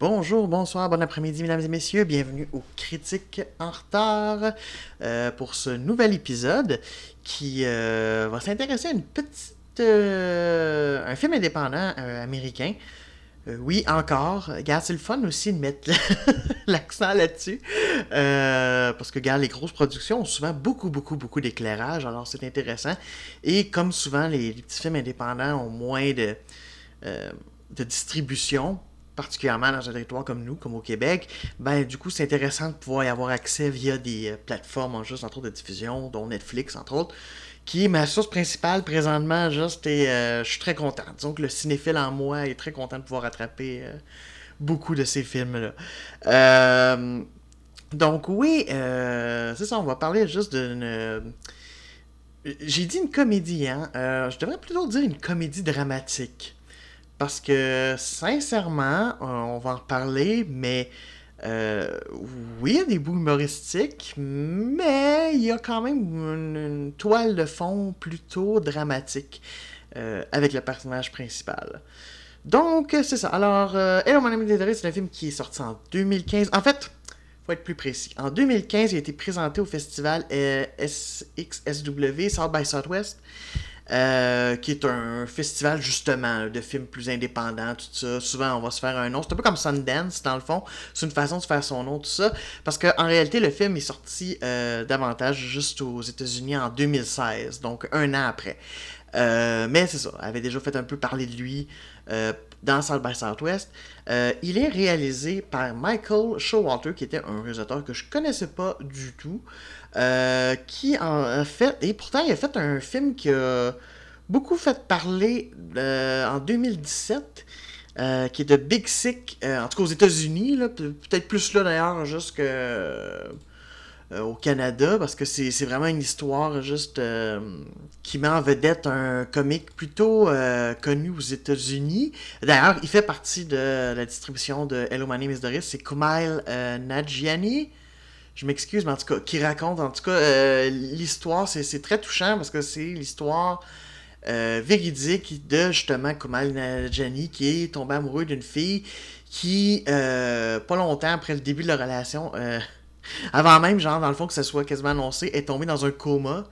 Bonjour, bonsoir, bon après-midi, mesdames et messieurs. Bienvenue aux Critiques en retard euh, pour ce nouvel épisode qui euh, va s'intéresser à une petite. euh, un film indépendant américain. Oui, encore. Regarde, c'est le fun aussi de mettre l'accent là-dessus. Parce que, regarde, les grosses productions ont souvent beaucoup, beaucoup, beaucoup d'éclairage. Alors, c'est intéressant. Et comme souvent, les, les petits films indépendants ont moins de, de distribution particulièrement dans un territoire comme nous, comme au Québec, ben du coup c'est intéressant de pouvoir y avoir accès via des euh, plateformes en juste entre autres de diffusion, dont Netflix entre autres, qui est ma source principale présentement juste et euh, je suis très content. Disons que le cinéphile en moi est très content de pouvoir rattraper euh, beaucoup de ces films-là. Donc oui, c'est ça, on va parler juste d'une... J'ai dit une comédie, hein. Je devrais plutôt dire une comédie dramatique. Parce que, sincèrement, euh, on va en reparler, mais euh, oui, il y a des bouts humoristiques, mais il y a quand même une, toile de fond plutôt dramatique euh, avec le personnage principal. Donc, c'est ça. Alors, euh, Hello, mon ami Dédoré, c'est un film qui est sorti en 2015. En fait, faut être plus précis. En 2015, il a été présenté au festival SXSW, South by Southwest. Euh, qui est un festival justement de films plus indépendants, tout ça. Souvent, on va se faire un nom. C'est un peu comme Sundance, dans le fond. C'est une façon de faire son nom, tout ça. Parce qu'en réalité, le film est sorti euh, davantage juste aux États-Unis en 2016, donc un an après. Euh, mais c'est ça, avait déjà fait un peu parler de lui euh, dans South by Southwest. Euh, il est réalisé par Michael Showalter, qui était un réalisateur que je connaissais pas du tout. Euh, qui en a fait, et pourtant il a fait un film qui a beaucoup fait parler euh, en 2017, euh, qui est de Big Sick, en tout cas aux États-Unis, peut-être plus là d'ailleurs, juste que au Canada, parce que c'est vraiment une histoire juste euh, qui met en vedette un comique plutôt euh, connu aux États-Unis. D'ailleurs, il fait partie de la distribution de Hello My Name is Doris, c'est Kumail euh, Nanjiani je m'excuse, mais en tout cas, qui raconte, en tout cas, euh, l'histoire, c'est très touchant parce que c'est l'histoire euh, véridique de justement Kumal Nanjiani qui est tombé amoureux d'une fille qui, euh, pas longtemps après le début de la relation, euh, avant même, genre, dans le fond, que ça soit quasiment annoncé, est tombée dans un coma.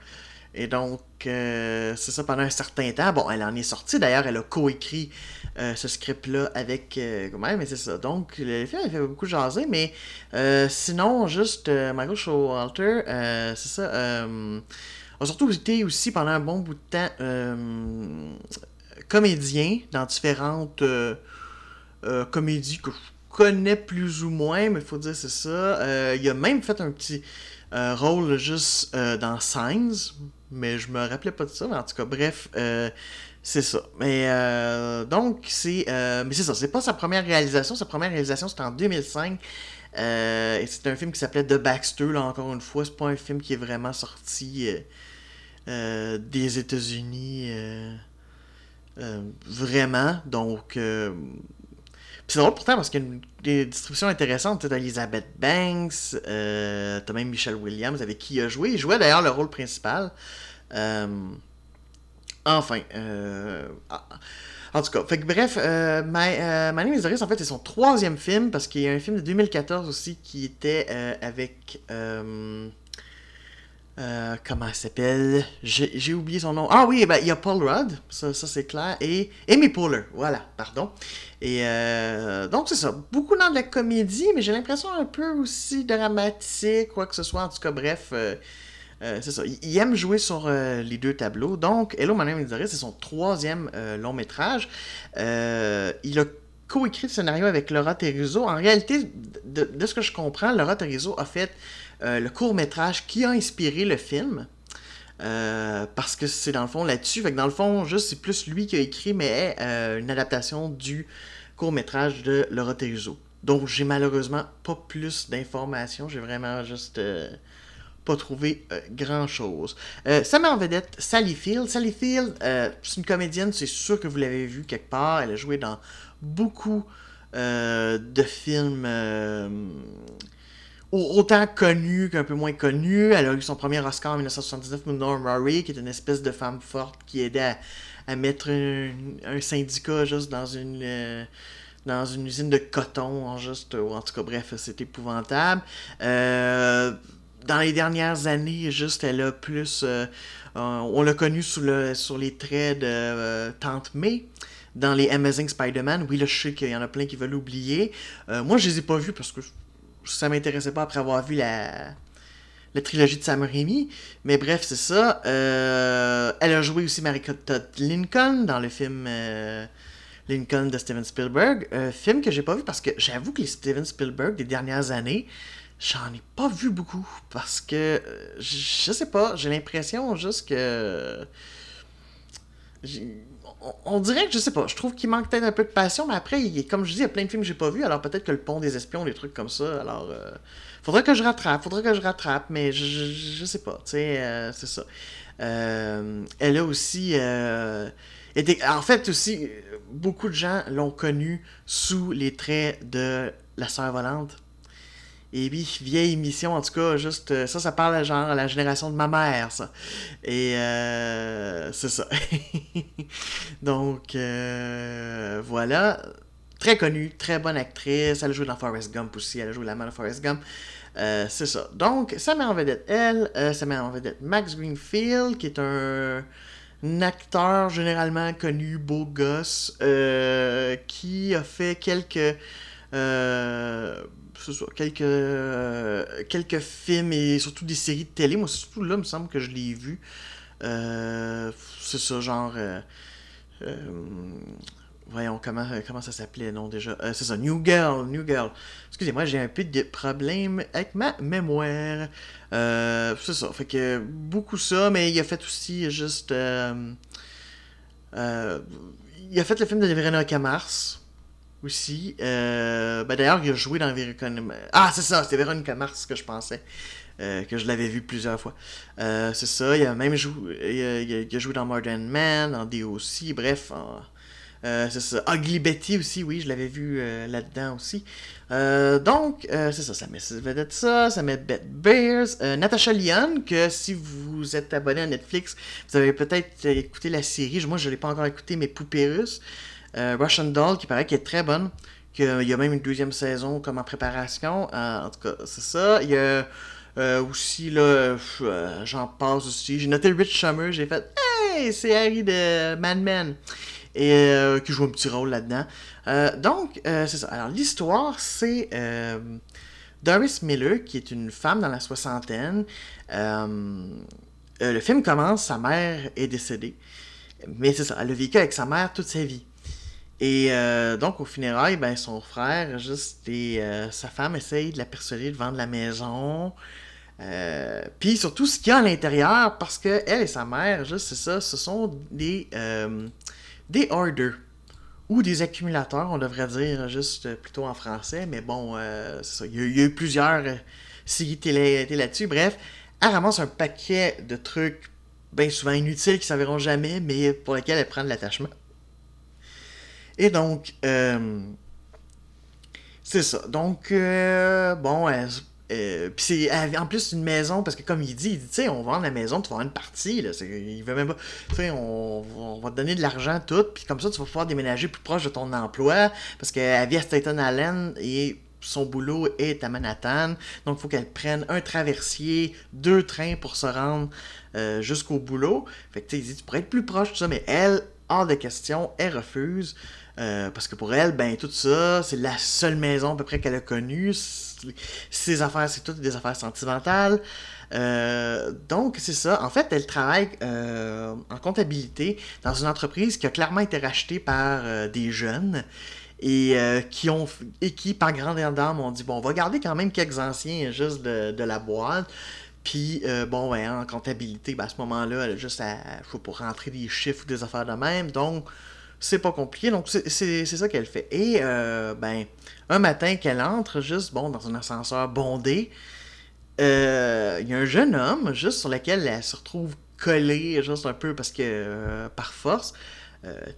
Et donc, euh, c'est ça pendant un certain temps. Bon, elle en est sortie d'ailleurs, elle a coécrit euh, ce script-là avec euh, mais c'est ça. Donc, le film, il fait beaucoup jaser, mais euh, sinon, juste Michael Showalter, c'est ça, a surtout été aussi pendant un bon bout de temps comédien dans différentes comédies que je connais plus ou moins, mais il faut dire c'est ça. Euh, il a même fait un petit euh, rôle juste euh, dans Signs, mais je me rappelais pas de ça, mais en tout cas, bref, c'est ça. Mais donc, c'est mais c'est ça, c'est pas sa première réalisation. Sa première réalisation, c'était en 2005. Euh, et c'est un film qui s'appelait The Baxter, là, encore une fois. C'est pas un film qui est vraiment sorti des États-Unis. vraiment. Donc, c'est drôle pourtant parce qu'il y a des distributions intéressantes. T'as Elizabeth Banks, euh, t'as même Michelle Williams avec qui il a joué. Il jouait d'ailleurs le rôle principal. Euh, enfin, euh, ah, en tout cas, fait que bref, euh, My, My Name is en fait, c'est son troisième film parce qu'il y a un film de 2014 aussi qui était avec. Euh, comment elle s'appelle? J'ai oublié son nom. Ah oui, ben, il y a Paul Rudd, ça, c'est clair, et Amy Poehler, voilà, pardon. Et euh, donc c'est ça, beaucoup dans de la comédie, mais j'ai l'impression un peu aussi dramatique, quoi que ce soit, en tout cas, bref. euh, c'est ça. Il, aime jouer sur les deux tableaux. Donc, Hello, my name is c'est son troisième long métrage. Il a coécrit le scénario avec Laura Terrizzo. En réalité, de, de ce que je comprends, Laura Terrizzo a fait euh, le court métrage qui a inspiré le film. Euh, parce que c'est dans le fond là-dessus. Fait que dans le fond, juste c'est plus lui qui a écrit, mais euh, une adaptation du court métrage de Laura Terrizzo. Donc j'ai malheureusement pas plus d'informations. J'ai vraiment juste pas trouvé grand chose. Euh, ça met en vedette Sally Field. Sally Field, c'est une comédienne, c'est sûr que vous l'avez vue quelque part. Elle a joué dans beaucoup de films autant connue qu'un peu moins connue. Elle a eu son premier Oscar en 1979 pour Norm Murray, qui est une espèce de femme forte qui aidait à, mettre un, syndicat juste dans une. Euh, dans une usine de coton, juste, en tout cas, bref, c'est épouvantable. Euh, dans les dernières années, juste, elle a plus. Euh, on l'a connue le, sur les traits de Tante May dans les Amazing Spider-Man. Oui, là, je sais qu'il y en a plein qui veulent l'oublier. moi, je les ai pas vus parce que ça m'intéressait pas après avoir vu la, la trilogie de Sam Raimi. Mais bref, c'est ça. Euh, elle a joué aussi Marika Todd Lincoln dans le film euh, Lincoln de Steven Spielberg. Un film que j'ai pas vu parce que j'avoue que les Steven Spielberg des dernières années, j'en ai pas vu beaucoup. Parce que, euh, je sais pas, j'ai l'impression juste que on dirait que je sais pas, je trouve qu'il manque peut-être un peu de passion, mais après, comme je dis, il y a plein de films que j'ai pas vus, alors peut-être que le pont des espions, des trucs comme ça, alors euh, faudrait que je rattrape, faudrait que je rattrape, mais je, je, sais pas, tu sais, euh, c'est ça. Euh, elle a aussi été, en fait aussi, beaucoup de gens l'ont connue sous les traits de la sœur volante. Et oui, vieille émission, en tout cas, juste euh, ça, ça parle genre à la génération de ma mère, ça. Et euh, c'est ça. Donc, euh, voilà. Très connue, très bonne actrice. Elle a joué dans Forrest Gump aussi. Elle a joué la main de Forrest Gump. c'est ça. Donc, ça met en vedette elle. ça met en vedette Max Greenfield, qui est un acteur généralement connu, beau gosse, qui a fait quelques quelques, euh, quelques films et surtout des séries de télé. Moi, surtout là, il me semble que je l'ai vu. Euh, c'est ça, genre. Euh, voyons, comment, comment ça s'appelait, non, déjà? c'est ça, New Girl, New Girl. Excusez-moi, j'ai un peu de problème avec ma mémoire. c'est ça, fait que beaucoup ça, mais il a fait aussi juste. il a fait le film de Veronica Mars aussi. Euh, ben D'ailleurs, il a joué dans Veronica... Ah, c'est ça, c'était Veronica Mars que je pensais. Euh, que je l'avais vu plusieurs fois. Euh, c'est ça, il a même joué, il a, joué dans Modern Man, dans DOC, bref. c'est ça. Ugly Betty aussi, oui, je l'avais vu là-dedans aussi. donc, c'est ça, ça met ça, ça met Beth Bears, Natasha Lyon, que si vous êtes abonné à Netflix, vous avez peut-être écouté la série, moi je ne l'ai pas encore écouté, mais Poupée. Euh, Russian Doll, qui paraît qu'elle est très bonne. Qu'il y a même une deuxième saison comme en préparation. Euh, en tout cas, c'est ça. Il y a euh, aussi, là, j'en passe aussi. J'ai noté Rich Summer, j'ai fait Hey, c'est Harry de Mad Men. Et qui joue un petit rôle là-dedans. donc, c'est ça. Alors, l'histoire, c'est. Doris Miller, qui est une femme dans la soixantaine. le film commence, sa mère est décédée. Mais c'est ça, elle a vécu avec sa mère toute sa vie. Et euh, donc, au funérailles, ben, son frère, juste, et euh, sa femme essayent de la persuader de vendre la maison. Euh, puis surtout ce qu'il y a à l'intérieur, parce que elle et sa mère, juste, c'est ça, ce sont des, des orders. Ou des accumulateurs, on devrait dire, juste plutôt en français. Mais bon, ça. Il y, a, eu plusieurs séries télé, là-dessus. Bref, elle ramasse un paquet de trucs bien souvent inutiles qui ne s'avéreront jamais, mais pour lesquels elle prend de l'attachement. Et donc, euh, c'est ça. Donc, euh, bon, euh, puis c'est en plus une maison, parce que comme il dit, il dit, tu sais, on vend la maison, tu vas avoir une partie, là, il veut même pas, tu sais, on, va te donner de l'argent tout, puis comme ça, tu vas pouvoir déménager plus proche de ton emploi, parce qu'elle vit à Staten Island et son boulot est à Manhattan, donc il faut qu'elle prenne un traversier, deux trains pour se rendre jusqu'au boulot. Fait que tu sais, il dit, tu pourrais être plus proche de ça, mais elle, hors de question, elle refuse. Euh, parce que pour elle, ben tout ça, c'est la seule maison à peu près qu'elle a connue. Ses affaires, c'est toutes des affaires sentimentales. Euh, donc, c'est ça. En fait, elle travaille euh, en comptabilité dans une entreprise qui a clairement été rachetée par des jeunes et qui ont et par grande dame, ont dit bon, on va garder quand même quelques anciens juste de, la boîte. Puis, bon, ben, en comptabilité, ben, à ce moment-là, elle a juste à, faut pour rentrer des chiffres ou des affaires de même. Donc, c'est pas compliqué, donc c'est ça qu'elle fait. Et, euh, ben, un matin qu'elle entre, juste, bon, dans un ascenseur bondé, euh, il y a un jeune homme, juste sur lequel elle se retrouve collée, juste un peu parce que, euh, par force,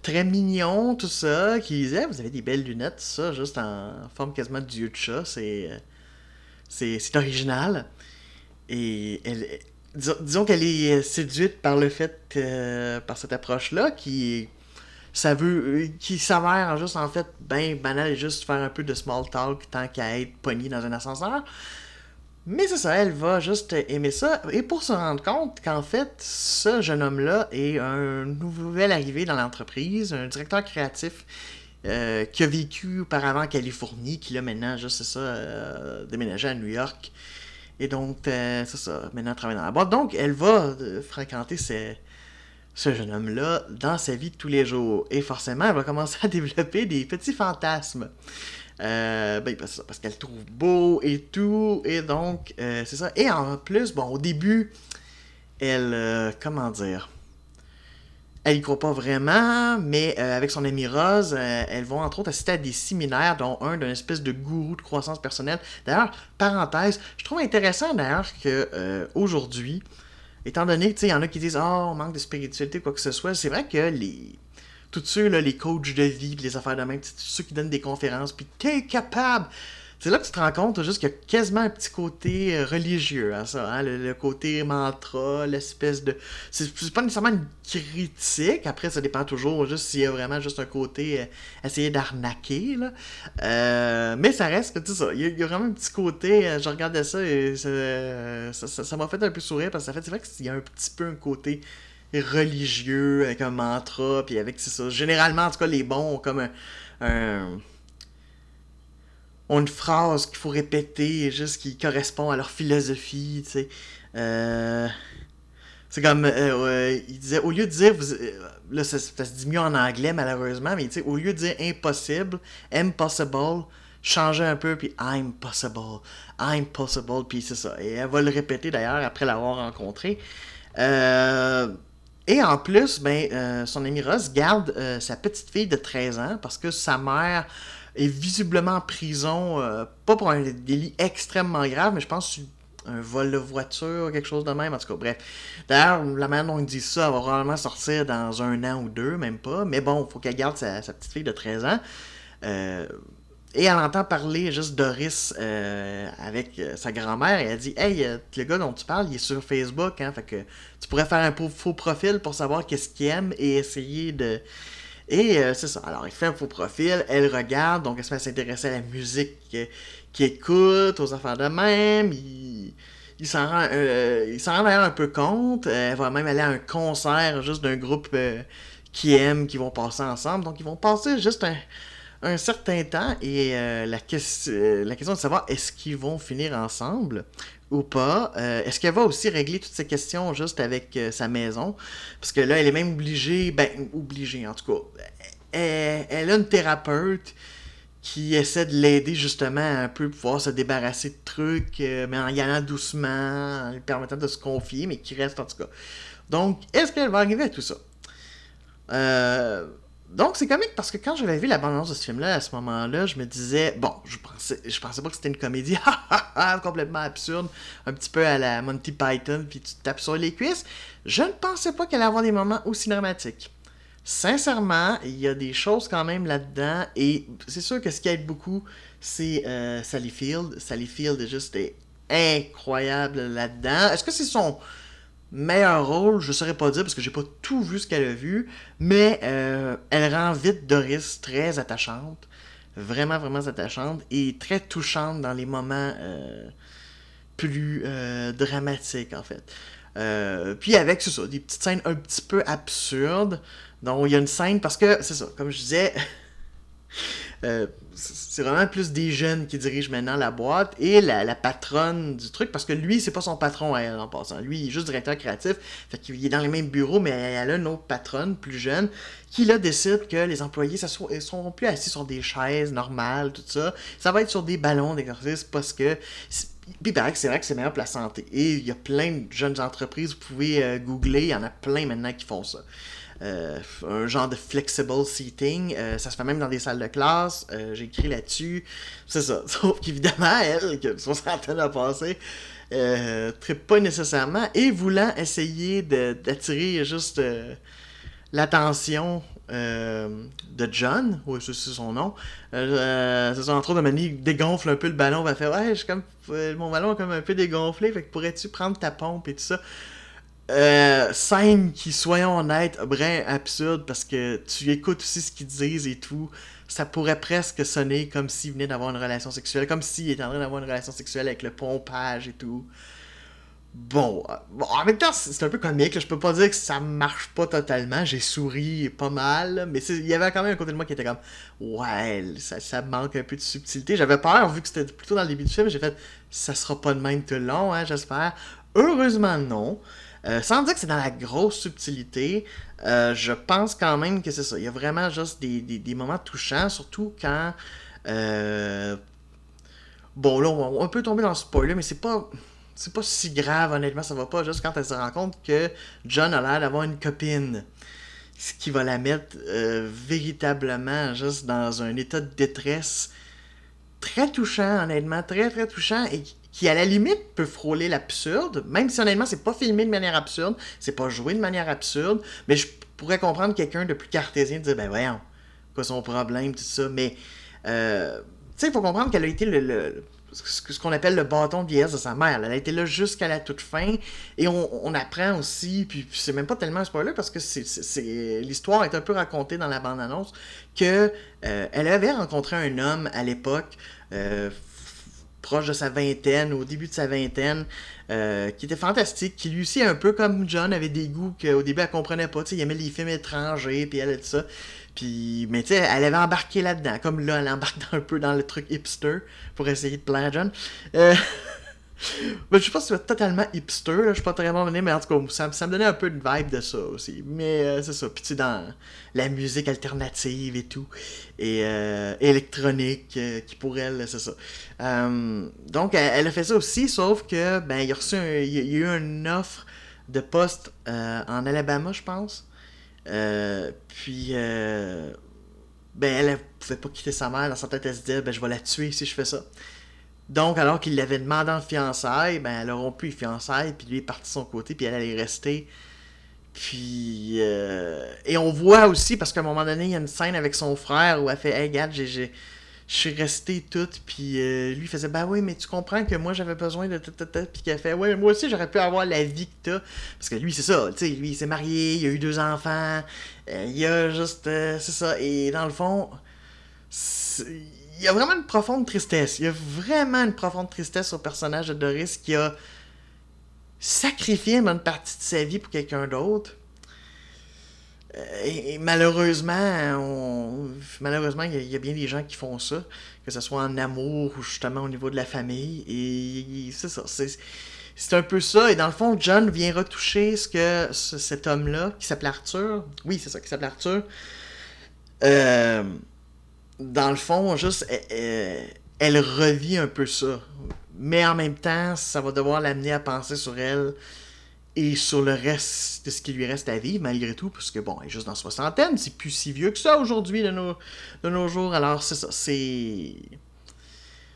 très mignon, tout ça, qui disait, vous avez des belles lunettes, ça, juste en forme quasiment de dieu de chat, c'est C'est original. Et elle, disons, qu'elle est séduite par le fait, par cette approche-là, qui ça veut qui s'avère juste en fait ben banal et juste faire un peu de small talk tant qu'à être pogné dans un ascenseur. Mais c'est ça, elle va juste aimer ça. Et pour se rendre compte qu'en fait, ce jeune homme-là est un nouvel arrivé dans l'entreprise, un directeur créatif euh, qui a vécu auparavant en Californie, qui là maintenant, juste c'est ça, euh, déménagé à New York. Et donc, euh, c'est ça, maintenant travaille dans la boîte. Donc, elle va fréquenter ce jeune homme-là dans sa vie de tous les jours. Et forcément, elle va commencer à développer des petits fantasmes. Euh, ben, parce, parce qu'elle trouve beau et tout. Et donc, euh, c'est ça. Et en plus, bon, au début, elle. Euh, comment dire? Elle y croit pas vraiment, mais avec son amie Rose, elles vont entre autres assister à des séminaires, dont un d'une espèce de gourou de croissance personnelle. D'ailleurs, parenthèse, je trouve intéressant d'ailleurs que aujourd'hui, étant donné que il y en a qui disent Oh, on manque de spiritualité, quoi que ce soit, c'est vrai que les tous ceux, là, les coachs de vie, les affaires de même, ceux qui donnent des conférences, puis t'es capable. C'est là que tu te rends compte juste qu'il y a quasiment un petit côté euh, religieux à ça, hein, le, côté mantra, l'espèce de... C'est pas nécessairement une critique, après ça dépend toujours juste s'il y a vraiment juste un côté euh, essayer d'arnaquer, là. Euh, mais ça reste tu sais ça, il y, a, vraiment un petit côté, je regardais ça et ça m'a fait un peu sourire parce que ça fait, c'est vrai qu'il y a un petit peu un côté religieux, avec un mantra, puis avec, c'est ça. Généralement, en tout cas, les bons ont comme un, ont une phrase qu'il faut répéter, juste qui correspond à leur philosophie, tu sais. Euh, c'est comme, euh, il disait, au lieu de dire, euh, là, ça, se dit mieux en anglais, malheureusement, mais tu sais, au lieu de dire impossible, impossible, changer un peu, puis I'm possible, I'm possible, puis c'est ça. Et elle va le répéter d'ailleurs après l'avoir rencontré. Euh, et en plus, ben, euh, son ami Ross garde euh, sa petite fille de 13 ans parce que sa mère est visiblement en prison, euh, pas pour un délit extrêmement grave, mais je pense un vol de voiture, quelque chose de même, en tout cas, bref. D'ailleurs, la manière dont il dit ça, elle va probablement sortir dans un an ou deux, même pas, mais bon, il faut qu'elle garde sa, sa, petite fille de 13 ans. Et elle entend parler juste Doris euh, avec euh, sa grand-mère et elle dit Hey, euh, le gars dont tu parles, il est sur Facebook, hein, fait que tu pourrais faire un faux profil pour savoir qu'est-ce qu'il aime et essayer de. Et c'est ça. Alors, il fait un faux profil, elle regarde, donc elle se met à s'intéresser à la musique qu'il écoute, aux affaires de même. Il, il s'en rend, il s'en rend un peu compte. elle va même aller à un concert juste d'un groupe qui aime, qui vont passer ensemble. Donc, ils vont passer juste un un certain temps et euh, la, euh, la, question de savoir est-ce qu'ils vont finir ensemble ou pas. Euh, est-ce qu'elle va aussi régler toutes ces questions juste avec sa maison? Parce que là, elle est même obligée, ben, obligée en tout cas. Elle, a une thérapeute qui essaie de l'aider justement à un peu pouvoir se débarrasser de trucs, mais en y allant doucement, en lui permettant de se confier, mais qui reste en tout cas. Donc, est-ce qu'elle va arriver à tout ça? Euh, donc, c'est comique parce que quand j'avais vu la bande de ce film-là, à ce moment-là, je me disais, bon, je pensais, je pensais pas que c'était une comédie complètement absurde, un petit peu à la Monty Python, puis tu te tapes sur les cuisses. Je ne pensais pas qu'elle allait avoir des moments aussi dramatiques. Sincèrement, il y a des choses quand même là-dedans, et c'est sûr que ce qui aide beaucoup, c'est euh, Sally Field. Sally Field est juste incroyable là-dedans. Est-ce que c'est son meilleur rôle, je saurais pas dire parce que j'ai pas tout vu ce qu'elle a vu, mais euh, elle rend vite Doris très attachante, vraiment vraiment attachante et très touchante dans les moments euh, plus euh, dramatiques en fait. puis avec, c'est ça, des petites scènes un petit peu absurdes. Donc il y a une scène parce que, c'est ça, comme je disais, c'est vraiment plus des jeunes qui dirigent maintenant la boîte et la, patronne du truc, parce que lui, c'est pas son patron elle en passant. Lui, il est juste directeur créatif, fait qu'il est dans les mêmes bureaux, mais elle a une autre patronne plus jeune qui là décide que les employés ne seront plus assis sur des chaises normales, tout ça. Ça va être sur des ballons d'exercice parce que. Puis c'est vrai que c'est meilleur pour la santé. Et il y a plein de jeunes entreprises, vous pouvez euh, googler, il y en a plein maintenant qui font ça. Euh, un genre de flexible seating. Euh, ça se fait même dans des salles de classe. Euh, j'ai écrit là-dessus. C'est ça. Sauf qu'évidemment, elle, qui a une soixantaine à passer, euh, pas nécessairement et voulant essayer d'attirer juste l'attention de John, oui, c'est son nom. C'est entre autres, de dégonfle un peu le ballon, va faire Ouais, comme, mon ballon est comme un peu dégonflé, fait que pourrais-tu prendre ta pompe et tout ça. Scène qui, soyons honnêtes, brin absurde parce que tu écoutes aussi ce qu'ils disent et tout. Ça pourrait presque sonner comme s'il venait d'avoir une relation sexuelle, comme s'il était en train d'avoir une relation sexuelle avec le pompage et tout. Bon, en même temps, c'est un peu comique. Je peux pas dire que ça marche pas totalement. J'ai souri pas mal, mais il y avait quand même un côté de moi qui était comme Ouais, ça, manque un peu de subtilité. J'avais peur, vu que c'était plutôt dans le début du film. J'ai fait Ça sera pas de même tout long, hein, j'espère. Heureusement, non. Euh, sans dire que c'est dans la grosse subtilité, euh, je pense quand même que c'est ça. Il y a vraiment juste des, moments touchants, surtout quand. Euh, bon, là, on, peut tomber dans le spoiler, mais c'est pas c'est pas si grave, honnêtement, ça va pas. Juste quand elle se rend compte que John a l'air d'avoir une copine. Ce qui va la mettre véritablement juste dans un état de détresse très touchant, honnêtement, très très touchant et qui à la limite peut frôler l'absurde, même si honnêtement c'est pas filmé de manière absurde, c'est pas joué de manière absurde, mais je pourrais comprendre quelqu'un de plus cartésien de dire ben voyons, quoi son problème, tout ça, mais euh, tu sais, il faut comprendre qu'elle a été le, ce qu'on appelle le bâton de vieillesse de sa mère. Elle a été là jusqu'à la toute fin. Et on, apprend aussi, puis, c'est même pas tellement un spoiler parce que c'est, l'histoire est un peu racontée dans la bande-annonce, que euh, elle avait rencontré un homme à l'époque, euh, proche de sa vingtaine, au début de sa vingtaine, euh, qui était fantastique, qui lui aussi, un peu comme John, avait des goûts qu'au début elle comprenait pas. Il aimait les films étrangers, puis elle tout ça. Puis, mais tu sais, elle avait embarqué là-dedans. Comme là, elle embarque un peu dans le truc hipster pour essayer de plaire à John. Euh... je sais pas si c'est totalement hipster, là, je suis pas très bon mais en tout cas, ça, me donnait un peu de vibe de ça aussi. Mais euh, c'est ça. Puis tu dans la musique alternative et tout, et euh, électronique, euh, qui pour elle, c'est ça. donc, elle, a fait ça aussi, sauf que, ben, il y a y a eu une offre de poste en Alabama, je pense. Euh, puis, euh, ben, elle, ne pouvait pas quitter sa mère. Dans sa tête, elle se disait, ben, je vais la tuer si je fais ça. Donc, alors qu'il l'avait demandé en fiançailles, ben, elle a rompu les fiançailles, puis lui est parti de son côté, puis elle allait rester. Puis, euh, et on voit aussi, parce qu'à un moment donné, il y a une scène avec son frère où elle fait, hey, regarde, j'ai je suis resté toute, puis euh, lui faisait bah oui, mais tu comprends que moi j'avais besoin de tout, puis qu'elle fait ouais, moi aussi j'aurais pu avoir la vie que t'as. Parce que lui, c'est ça, tu sais, lui il s'est marié, il a eu deux enfants, euh, il a juste. Euh, c'est ça, et dans le fond, il y a vraiment une profonde tristesse. Il y a vraiment une profonde tristesse au personnage de Doris qui a sacrifié une bonne partie de sa vie pour quelqu'un d'autre. Euh, et, malheureusement, malheureusement, il y, a bien des gens qui font ça, que ce soit en amour ou justement au niveau de la famille. Et c'est ça. C'est, un peu ça. Et dans le fond, John vient retoucher ce que cet homme-là, qui s'appelle Arthur, oui, c'est ça, qui s'appelle Arthur, euh, dans le fond, juste, elle, revit un peu ça. Mais en même temps, ça va devoir l'amener à penser sur elle et sur le reste de ce qui lui reste à vivre, malgré tout, parce que bon, elle est juste dans soixantaine, c'est plus si vieux que ça aujourd'hui de nos, jours. Alors, c'est ça, c'est.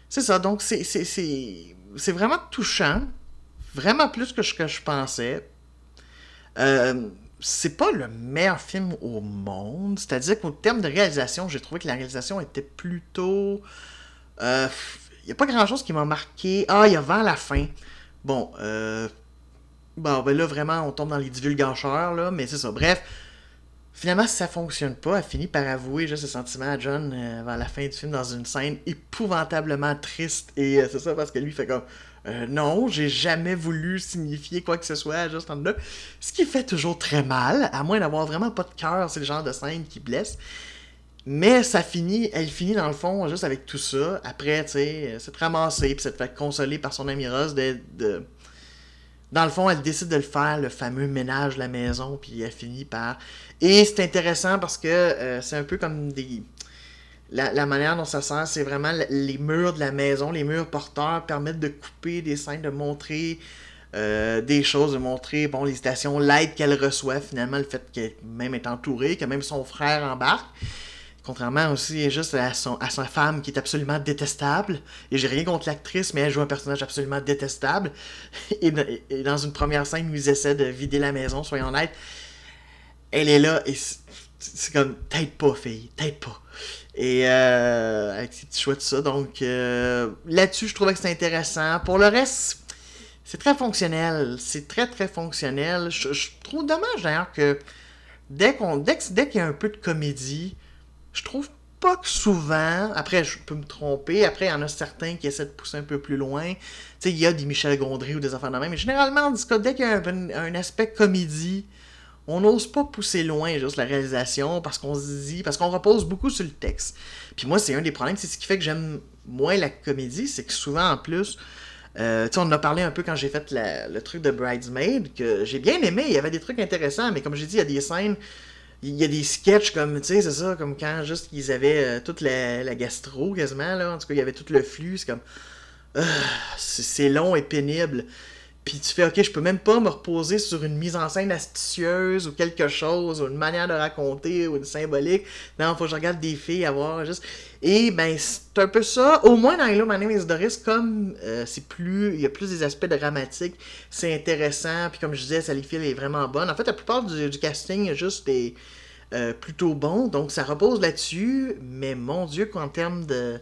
C'est ça, donc c'est, c'est, vraiment touchant, vraiment plus que ce que je pensais. Euh, c'est pas le meilleur film au monde, c'est-à-dire qu'au terme de réalisation, j'ai trouvé que la réalisation était plutôt. Il euh, n'y a pas grand-chose qui m'a marqué. Ah, il y a Vers la fin. Bon, euh ben là, vraiment, on tombe dans les divulgateurs, là, mais c'est ça. Bref, finalement, ça fonctionne pas, elle finit par avouer juste ses sentiments à John euh, vers la fin du film dans une scène épouvantablement triste. Et euh, c'est ça parce que lui fait comme euh, Non, j'ai jamais voulu signifier quoi que ce soit à Justin là. Ce qui fait toujours très mal, à moins d'avoir vraiment pas de cœur, c'est le genre de scène qui blesse. Mais ça finit, elle finit dans le fond juste avec tout ça. Après, tu sais, c'est ramassé, puis te fait consoler par son ami Rose de dans le fond, elle décide de le faire, le fameux ménage de la maison, puis elle finit par. Et c'est intéressant parce que euh, c'est un peu comme des. La, manière dont ça sert, c'est vraiment les murs de la maison, les murs porteurs permettent de couper des scènes, de montrer euh, des choses, de montrer bon, l'hésitation, l'aide qu'elle reçoit, finalement, le fait qu'elle même est entourée, que même son frère embarque. Contrairement aussi juste à, son, à sa femme qui est absolument détestable. Et j'ai rien contre l'actrice, mais elle joue un personnage absolument détestable. Et, dans une première scène où ils essaient de vider la maison, soyons honnêtes, elle est là et c'est comme, peut-être pas, fille, peut-être pas. Et euh, avec ces petits ça. Donc euh, là-dessus, je trouvais que c'était intéressant. Pour le reste, c'est très fonctionnel. C'est très très fonctionnel. Je, trouve dommage d'ailleurs que dès qu'on dès, dès qu'il y a un peu de comédie, je trouve pas que souvent, après je peux me tromper, après il y en a certains qui essaient de pousser un peu plus loin. Tu sais, il y a des Michel Gondry ou des enfants de même, mais généralement, en cas, dès qu'il y a un, un aspect comédie, on n'ose pas pousser loin juste la réalisation parce qu'on se dit, parce qu'on repose beaucoup sur le texte. Puis moi, c'est un des problèmes, c'est ce qui fait que j'aime moins la comédie, c'est que souvent en plus, euh, tu sais, on en a parlé un peu quand j'ai fait le truc de Bridesmaid, que j'ai bien aimé, il y avait des trucs intéressants, mais comme j'ai dit, il y a des scènes, il y a des sketchs comme, tu sais, c'est ça, comme quand juste ils avaient euh, toute la, gastro quasiment, là, en tout cas, il y avait tout le flux, c'est comme, ah, c'est long et pénible. Puis tu fais, ok, je peux même pas me reposer sur une mise en scène astucieuse ou quelque chose, ou une manière de raconter, ou une symbolique. Non, faut que je regarde des filles avoir juste. Et ben, c'est un peu ça. Au moins dans Hello, My Name is Doris, comme euh, c'est plus. Il y a plus des aspects dramatiques, c'est intéressant. Puis comme je disais, Sally Field est vraiment bonne. En fait, la plupart du, casting est juste des. euh, plutôt bon, donc ça repose là-dessus, mais mon Dieu, qu'en termes de,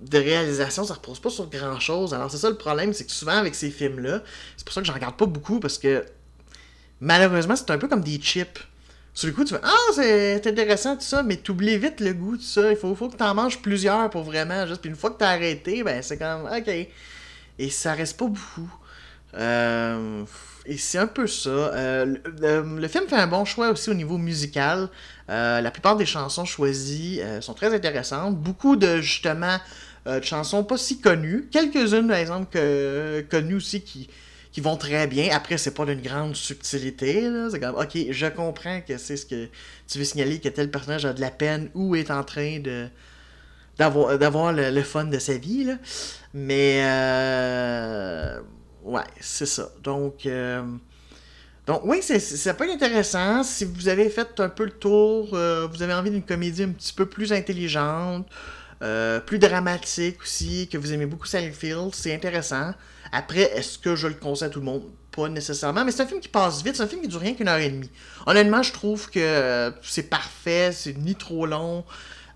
de réalisation, ça repose pas sur grand chose. Alors c'est ça le problème, c'est que souvent avec ces films-là, c'est pour ça que j'en regarde pas beaucoup parce que malheureusement c'est un peu comme des chips. Sur le coup, tu fais Ah, c'est intéressant tout ça, mais t'oublies vite le goût de ça. Il faut, faut que t'en manges plusieurs pour vraiment juste. Puis une fois que t'as arrêté, ben c'est comme OK. Et ça reste pas beaucoup. Euh, et c'est un peu ça. Euh, le, film fait un bon choix aussi au niveau musical. Euh, la plupart des chansons choisies sont très intéressantes. Beaucoup de justement euh, de chansons pas si connues. Quelques-unes, par exemple, que, connues aussi qui, qui vont très bien. Après, c'est pas d'une grande subtilité. C'est comme, ok, je comprends que c'est ce que tu veux signaler que tel personnage a de la peine ou est en train de d'avoir le, le fun de sa vie. Là. Mais, euh, ouais, c'est ça. Donc, euh, donc oui, c'est- ça peut être intéressant. Si vous avez fait un peu le tour, euh, vous avez envie d'une comédie un petit peu plus intelligente, euh, plus dramatique aussi, que vous aimez beaucoup Sally Field, c'est intéressant. Après, est-ce que je le conseille à tout le monde? Pas nécessairement, mais c'est un film qui passe vite, c'est un film qui dure rien qu'une heure et demie. Honnêtement, je trouve que euh, c'est parfait, c'est ni trop long.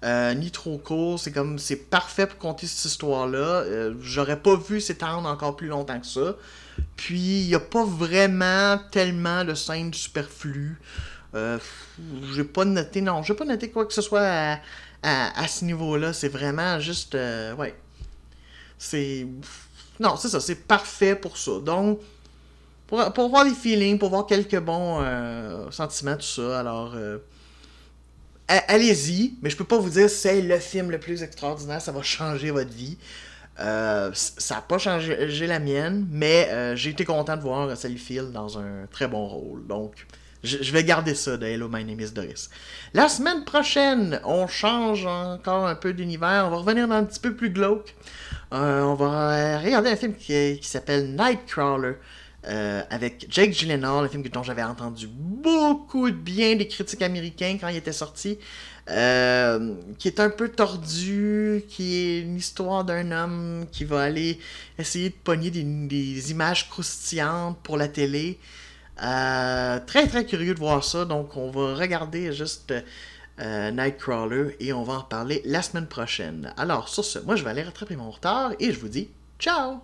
euh, ni trop court, c'est comme c'est parfait pour conter cette histoire-là. J'aurais pas vu s'étendre encore plus longtemps que ça. Puis il n'y a pas vraiment tellement de scènes superflues. Euh, j'ai pas noté, non, j'ai pas noté quoi que ce soit à, à, ce niveau-là. C'est vraiment juste, euh, ouais. C'est, non, c'est ça, c'est parfait pour ça. Donc, pour, pour voir les feelings, pour voir quelques bons euh, sentiments, tout ça. Alors, euh, allez-y, mais je peux pas vous dire c'est le film le plus extraordinaire, ça va changer votre vie. Euh, ça n'a pas changé la mienne, mais euh, j'ai été content de voir Sally Field dans un très bon rôle. Donc, je, vais garder ça de Hello, My Name is Doris. La semaine prochaine, on change encore un peu d'univers. On va revenir dans un petit peu plus glauque. Euh, on va regarder un film qui, s'appelle Nightcrawler. euh, avec Jake Gyllenhaal, un film dont j'avais entendu beaucoup de bien des critiques américains quand il était sorti, euh, qui est un peu tordu, qui est une histoire d'un homme qui va aller essayer de pogner des images croustillantes pour la télé. Euh, très très curieux de voir ça, donc on va regarder juste euh, Nightcrawler et on va en parler la semaine prochaine. Alors sur ce, moi je vais aller rattraper mon retard et je vous dis ciao